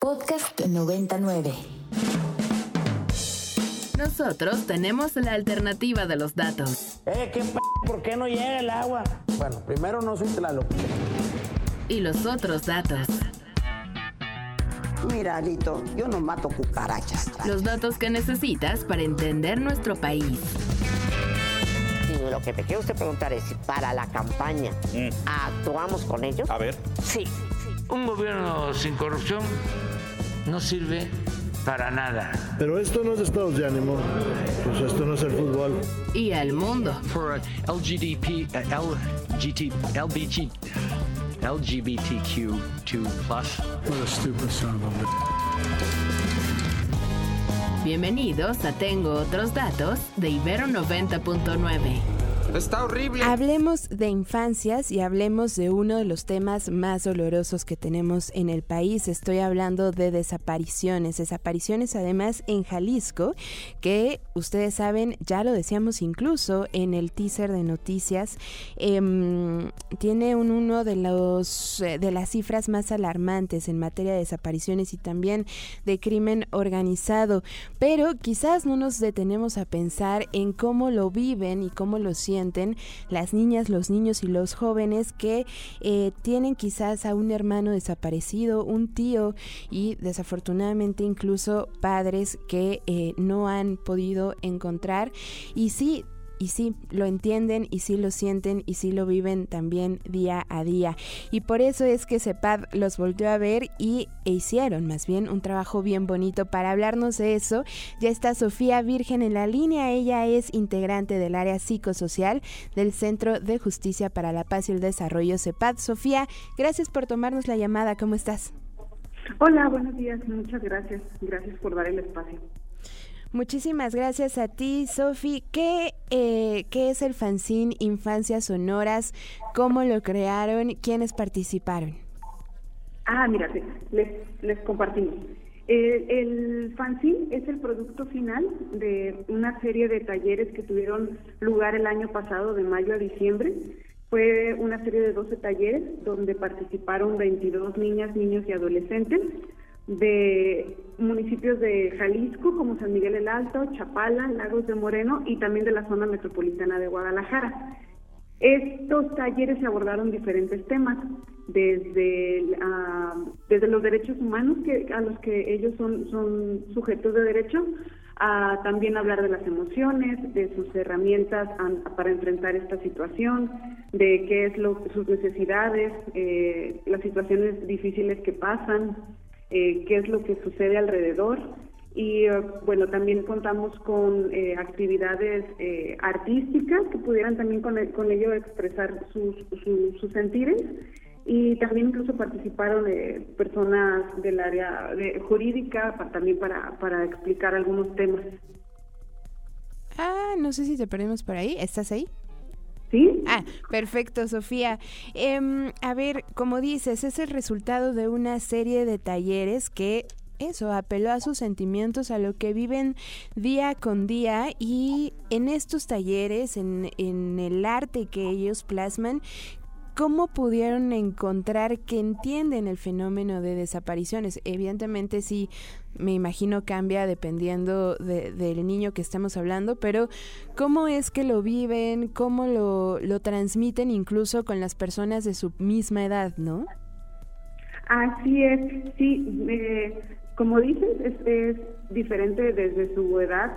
Podcast 99. Nosotros tenemos la alternativa de los datos. Eh, ¿qué p ¿Por qué no llega el agua? Bueno, primero no soy Tlaloc. Y los otros datos. Mira, Alito, yo no mato cucarachas. Los datos que necesitas para entender nuestro país. Y lo que te quiero usted preguntar es si para la campaña actuamos con ellos. A ver. Sí. Un gobierno sin corrupción no sirve para nada. Pero esto no es estados de ánimo, pues esto no es el fútbol. Y al mundo. For uh, LGDP, uh, LGT, LBG, LGBTQ2+. What a stupid son of a Bienvenidos a Tengo otros datos de Ibero 90.9. Está horrible. Hablemos de infancias y hablemos de uno de los temas más dolorosos que tenemos en el país. Estoy hablando de desapariciones, desapariciones además en Jalisco, que ustedes saben, ya lo decíamos incluso en el teaser de noticias, em, tiene un, uno de los eh, de las cifras más alarmantes en materia de desapariciones y también de crimen organizado. Pero quizás no nos detenemos a pensar en cómo lo viven y cómo lo sienten las niñas, los niños y los jóvenes que eh, tienen quizás a un hermano desaparecido, un tío y desafortunadamente incluso padres que eh, no han podido encontrar. Y sí, y sí lo entienden y sí lo sienten y sí lo viven también día a día. Y por eso es que CEPAD los volvió a ver y e hicieron más bien un trabajo bien bonito para hablarnos de eso. Ya está Sofía Virgen en la línea, ella es integrante del área psicosocial del Centro de Justicia para la Paz y el Desarrollo CEPAD. Sofía, gracias por tomarnos la llamada, ¿cómo estás? Hola, buenos días, muchas gracias. Gracias por dar el espacio. Muchísimas gracias a ti, Sofi. ¿Qué, eh, ¿Qué es el fanzine Infancias Sonoras? ¿Cómo lo crearon? ¿Quiénes participaron? Ah, mira, les, les compartimos. El fanzine es el producto final de una serie de talleres que tuvieron lugar el año pasado, de mayo a diciembre. Fue una serie de 12 talleres donde participaron 22 niñas, niños y adolescentes de municipios de Jalisco como San Miguel el Alto, Chapala, Lagos de Moreno y también de la zona metropolitana de Guadalajara. Estos talleres se abordaron diferentes temas, desde, desde los derechos humanos que, a los que ellos son, son sujetos de derecho, a también hablar de las emociones, de sus herramientas para enfrentar esta situación, de qué es lo, sus necesidades, eh, las situaciones difíciles que pasan, eh, qué es lo que sucede alrededor. Y eh, bueno, también contamos con eh, actividades artísticas que pudieran también con, con ello expresar sus, sus sentires. Y también incluso participaron personas del área de, jurídica también para, para explicar algunos temas. Ah, no sé si te perdimos por ahí. ¿Estás ahí? Ah, perfecto, Sofía. Em, a ver, como dices, es el resultado de una serie de talleres que eso, apeló a sus sentimientos, a lo que viven día con día y en estos talleres, en, en el arte que ellos plasman, ¿Cómo pudieron encontrar que entienden el fenómeno de desapariciones? Evidentemente sí, me imagino cambia dependiendo del niño que estamos hablando, pero ¿cómo es que lo viven? ¿Cómo lo, lo transmiten incluso con las personas de su misma edad, no? Así es, sí, eh, como dices, es, es diferente desde su edad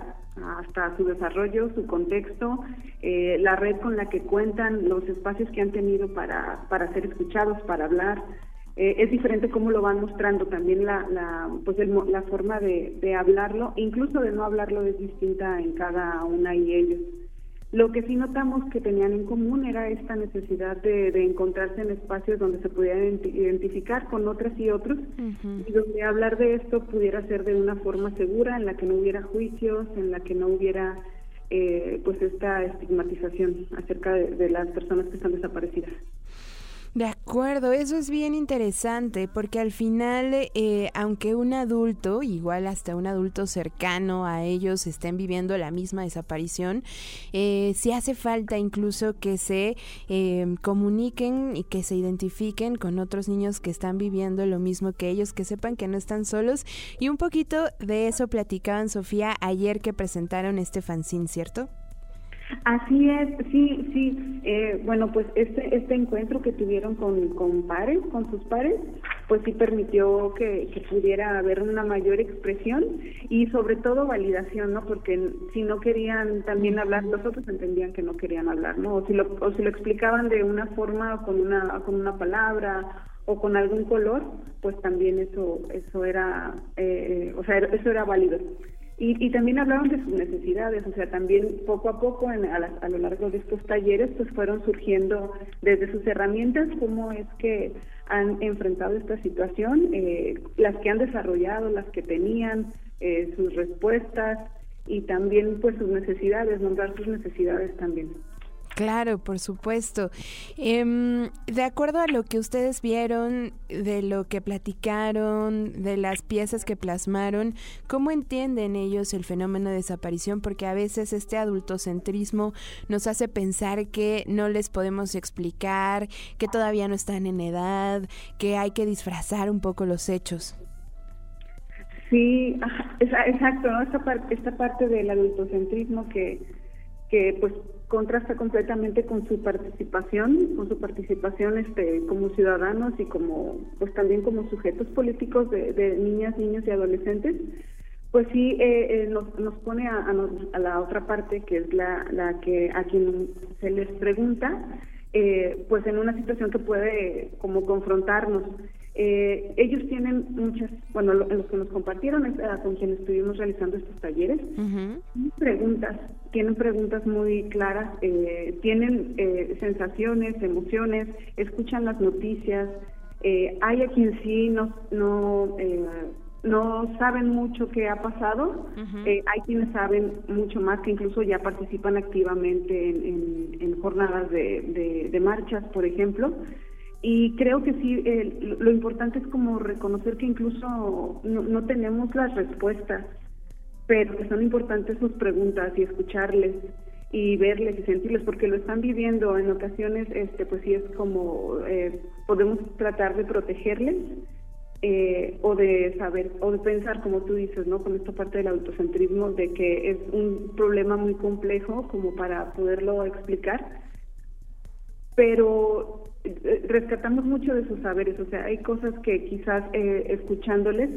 hasta su desarrollo, su contexto, eh, la red con la que cuentan, los espacios que han tenido para, para ser escuchados, para hablar. Eh, es diferente cómo lo van mostrando también la, la, pues la forma de, de hablarlo, incluso de no hablarlo es distinta en cada una y ellos. Lo que sí notamos que tenían en común era esta necesidad de, encontrarse en espacios donde se pudieran identificar con otras y otros y donde hablar de esto pudiera ser de una forma segura, en la que no hubiera juicios, en la que no hubiera eh, pues esta estigmatización acerca de, las personas que están desaparecidas. De acuerdo, eso es bien interesante porque al final, eh, aunque un adulto, igual hasta un adulto cercano a ellos, estén viviendo la misma desaparición, eh, sí hace falta incluso que se eh, comuniquen y que se identifiquen con otros niños que están viviendo lo mismo que ellos, que sepan que no están solos. Y un poquito de eso platicaban, Sofía, ayer que presentaron este fanzine, ¿cierto? Así es, sí, sí. Eh, bueno, pues este este encuentro que tuvieron con, con pares, con sus pares, pues sí permitió que, que pudiera haber una mayor expresión y sobre todo validación, ¿no? Porque si no querían también hablar, los otros entendían que no querían hablar, ¿no? O si lo, o si lo explicaban de una forma, con una, con una palabra o con algún color, pues también eso eso era, eh, o sea, eso era válido. Y, y, también hablaron de sus necesidades, o sea, también poco a poco en, a, a, lo largo de estos talleres pues fueron surgiendo desde sus herramientas cómo es que han enfrentado esta situación, eh, las que han desarrollado, las que tenían, eh, sus respuestas y también pues sus necesidades, nombrar sus necesidades también. Claro, por supuesto. Eh, de acuerdo a lo que ustedes vieron, de lo que platicaron, de las piezas que plasmaron, ¿cómo entienden ellos el fenómeno de desaparición? Porque a veces este adultocentrismo nos hace pensar que no les podemos explicar, que todavía no están en edad, que hay que disfrazar un poco los hechos. Sí, exacto, ¿no? Parte, esta parte del adultocentrismo que, que pues contrasta completamente con su participación, con su participación este, como ciudadanos y como, pues también como sujetos políticos de, de niñas, niños y adolescentes, pues sí eh, eh, nos, nos, pone a, a, a, la otra parte, que es la, la que a quien se les pregunta, eh, pues en una situación que puede como confrontarnos. Eh, ellos tienen muchas, bueno, lo, los que nos compartieron, es, uh, con quienes estuvimos realizando estos talleres, uh -huh. preguntas, tienen preguntas muy claras, eh, tienen eh, sensaciones, emociones, escuchan las noticias, eh, hay a quien sí no, no, no saben mucho qué ha pasado, uh -huh. hay quienes saben mucho más que incluso ya participan activamente en, en, en jornadas de, de, de marchas, por ejemplo. Y creo que sí, eh, lo importante es como reconocer que incluso no, no, tenemos las respuestas, pero que son importantes sus preguntas y escucharles y verles y sentirles, porque lo están viviendo en ocasiones, este, pues sí es como eh, podemos tratar de protegerles eh, o de saber o de pensar, como tú dices, ¿no? Con esta parte del autocentrismo, de que es un problema muy complejo como para poderlo explicar, pero rescatamos mucho de sus saberes, o sea, hay cosas que quizás eh, escuchándoles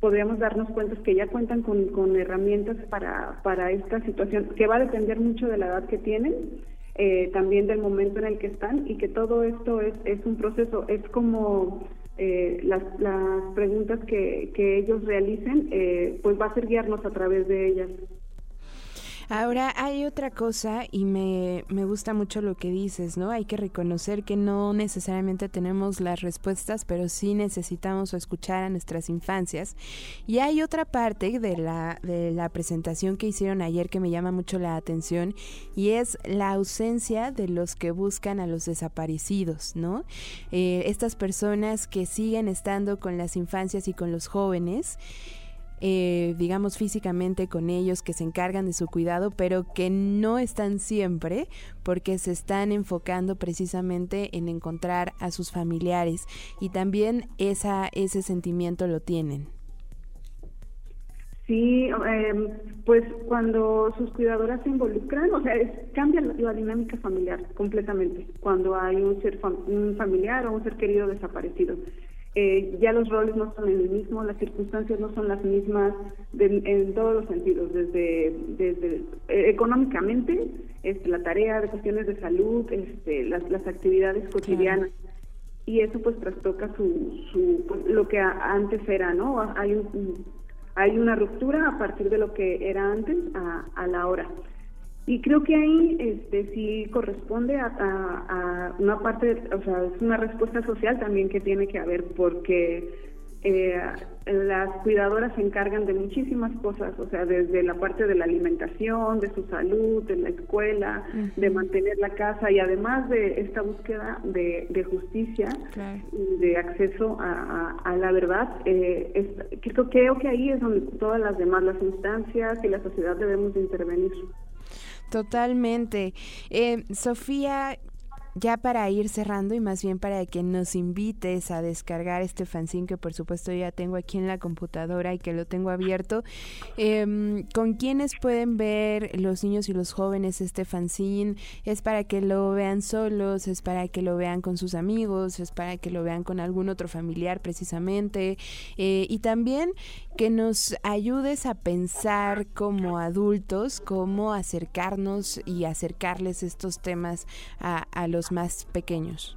podríamos darnos cuenta que ya cuentan con, con herramientas para, para esta situación, que va a depender mucho de la edad que tienen, eh, también del momento en el que están y que todo esto es, es un proceso, es como eh, las, las preguntas que, que ellos realicen, eh, pues va a ser guiarnos a través de ellas. Ahora hay otra cosa y me, me, gusta mucho lo que dices, ¿no? Hay que reconocer que no necesariamente tenemos las respuestas, pero sí necesitamos escuchar a nuestras infancias. Y hay otra parte de la, de la presentación que hicieron ayer que me llama mucho la atención y es la ausencia de los que buscan a los desaparecidos, ¿no? Eh, estas personas que siguen estando con las infancias y con los jóvenes eh, digamos físicamente con ellos, que se encargan de su cuidado, pero que no están siempre porque se están enfocando precisamente en encontrar a sus familiares y también esa, ese sentimiento lo tienen. Sí, eh, pues cuando sus cuidadoras se involucran, o sea, es, cambia la, dinámica familiar completamente cuando hay un ser un familiar o un ser querido desaparecido eh, ya los roles no son el mismo, las circunstancias no son las mismas de, en todos los sentidos, desde, desde eh, económicamente, este, la tarea de cuestiones de salud, este, las, las actividades cotidianas. Claro. Y eso pues trastoca su, su pues, lo que a, antes era, ¿no? Hay, un, hay una ruptura a partir de lo que era antes a, a la hora. Y creo que ahí este, sí corresponde a, a, a, una parte, o sea, es una respuesta social también que tiene que haber, porque eh, las cuidadoras se encargan de muchísimas cosas, o sea, desde la parte de la alimentación, de su salud, de la escuela, de mantener la casa y además de esta búsqueda de, justicia y de acceso a, la verdad, eh, creo, creo que ahí es donde todas las demás, las instancias y la sociedad debemos de intervenir. Totalmente. Eh, Sofía, ya para ir cerrando y más bien para que nos invites a descargar este fanzine que por supuesto ya tengo aquí en la computadora y que lo tengo abierto, em, ¿con quiénes pueden ver los niños y los jóvenes este fanzine? ¿Es para que lo vean solos? ¿Es para que lo vean con sus amigos? ¿Es para que lo vean con algún otro familiar precisamente? Eh, y también que nos ayudes a pensar como adultos cómo acercarnos y acercarles estos temas a, a los más pequeños.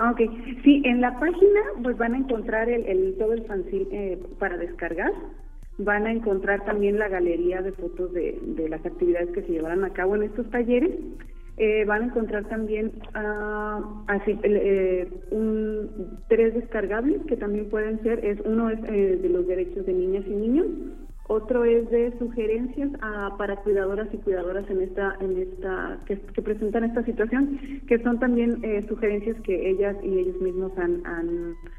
Ok, sí, en la página pues van a encontrar el, todo el fanzine eh, para descargar, van a encontrar también la galería de fotos de, las actividades que se llevarán a cabo en estos talleres, eh, van a encontrar también uh, así eh, tres descargables que también pueden ser, es uno es de los derechos de niñas y niños, otro es de sugerencias para cuidadoras y cuidadoras en esta, en esta, que, presentan esta situación, que son también eh, sugerencias que ellas y ellos mismos han,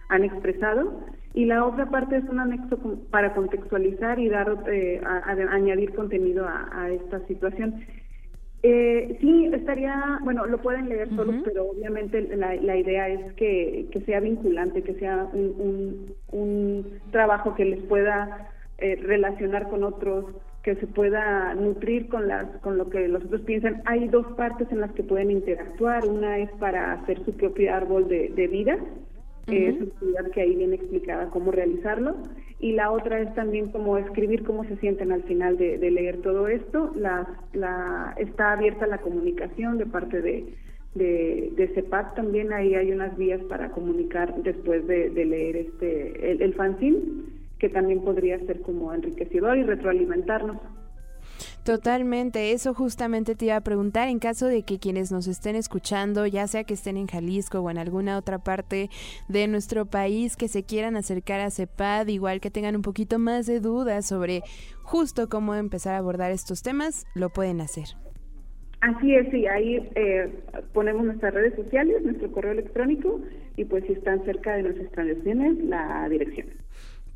han, expresado. Y la otra parte es un anexo para contextualizar y dar, eh, añadir contenido a, esta situación. Eh, sí, estaría, bueno, lo pueden leer solos, pero obviamente la, la idea es que, que, sea vinculante, que sea un, un, un trabajo que les pueda eh, relacionar con otros, que se pueda nutrir con las con lo que los otros piensan. Hay dos partes en las que pueden interactuar. Una es para hacer su propio árbol de, vida, es una actividad que ahí viene explicada cómo realizarlo. Y la otra es también como escribir cómo se sienten al final de, leer todo esto. La, la, está abierta la comunicación de parte de, de, de CEPAC también. Ahí hay unas vías para comunicar después de, leer este el, el fanzine que también podría ser como enriquecedor y retroalimentarnos. Totalmente, eso justamente te iba a preguntar en caso de que quienes nos estén escuchando, ya sea que estén en Jalisco o en alguna otra parte de nuestro país, que se quieran acercar a CEPAD, igual que tengan un poquito más de dudas sobre justo cómo empezar a abordar estos temas, lo pueden hacer. Así es, sí, ahí eh, ponemos nuestras redes sociales, nuestro correo electrónico y pues si están cerca de nuestras instalaciones, la dirección.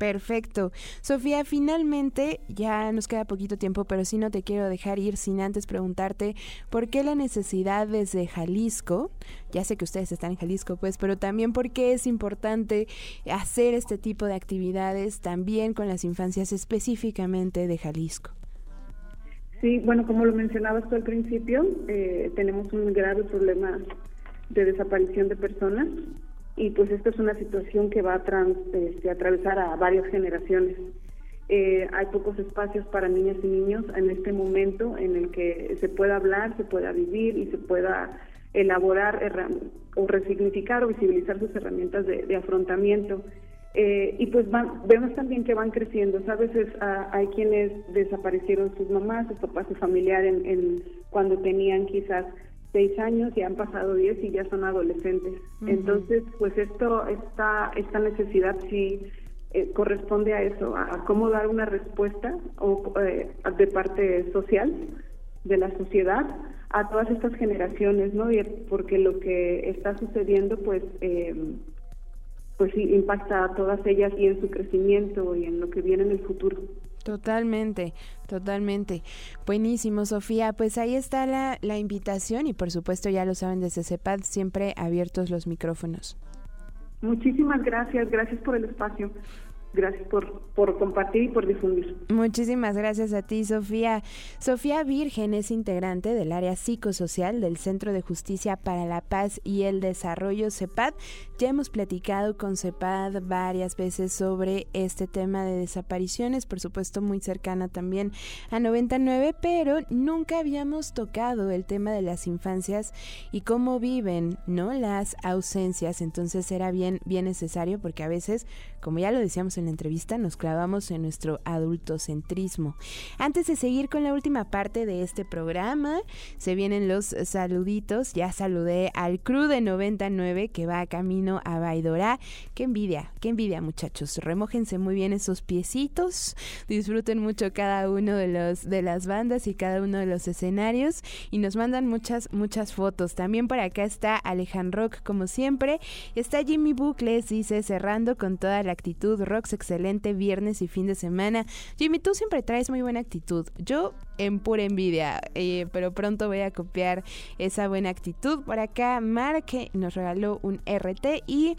Perfecto. Sofía, finalmente ya nos queda poquito tiempo, pero sí no te quiero dejar ir sin antes preguntarte por qué la necesidad desde Jalisco, ya sé que ustedes están en Jalisco, pues, pero también por qué es importante hacer este tipo de actividades también con las infancias específicamente de Jalisco. Sí, bueno, como lo mencionabas tú al principio, eh, tenemos un grave problema de desaparición de personas y pues esta es una situación que va a trans, este, atravesar a varias generaciones. Eh, hay pocos espacios para niñas y niños en este momento en el que se pueda hablar, se pueda vivir y se pueda elaborar o resignificar o visibilizar sus herramientas de, afrontamiento. Eh, y pues vemos también que van creciendo. A veces ah, hay quienes desaparecieron sus mamás, sus papás, su familiar en, cuando tenían quizás seis años y han pasado diez y ya son adolescentes. Entonces, pues esto, esta, esta necesidad sí eh, corresponde a eso, a, cómo dar una respuesta o, eh, de parte social de la sociedad a todas estas generaciones, ¿no? porque lo que está sucediendo, pues, eh, pues sí, impacta a todas ellas y en su crecimiento y en lo que viene en el futuro. Totalmente, totalmente. Buenísimo, Sofía. Pues ahí está la, la invitación y por supuesto ya lo saben desde CEPAD, siempre abiertos los micrófonos. Muchísimas gracias, gracias por el espacio. Gracias por, compartir y por difundir. Muchísimas gracias a ti, Sofía. Sofía Virgen es integrante del área psicosocial del Centro de Justicia para la Paz y el Desarrollo CEPAD. Ya hemos platicado con CEPAD varias veces sobre este tema de desapariciones, por supuesto muy cercana también a 99, pero nunca habíamos tocado el tema de las infancias y cómo viven, ¿no? Las ausencias. Entonces era bien, bien necesario porque a veces, como ya lo decíamos en la entrevista, nos clavamos en nuestro adultocentrismo. Antes de seguir con la última parte de este programa, se vienen los saluditos. Ya saludé al crew de 99 que va camino a Baidorá. Qué envidia, qué envidia muchachos. Remójense muy bien esos piecitos. Disfruten mucho cada uno de los de las bandas y cada uno de los escenarios y nos mandan muchas muchas fotos. También por acá está Alejandro Rock como siempre. Está Jimmy Bucles dice cerrando con toda la actitud. Excelente viernes y fin de semana. Jimmy, tú siempre traes muy buena actitud. Yo en pura envidia, eh, pero pronto voy a copiar esa buena actitud. Por acá Mark nos regaló un RT y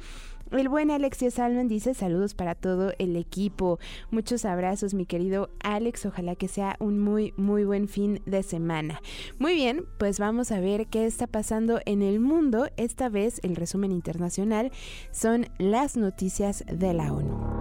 el buen Alexia Salman dice saludos para todo el equipo. Muchos abrazos, mi querido Alex. Ojalá que sea un muy, muy buen fin de semana. Muy bien, pues vamos a ver qué está pasando en el mundo. Esta vez el resumen internacional son las noticias de la ONU.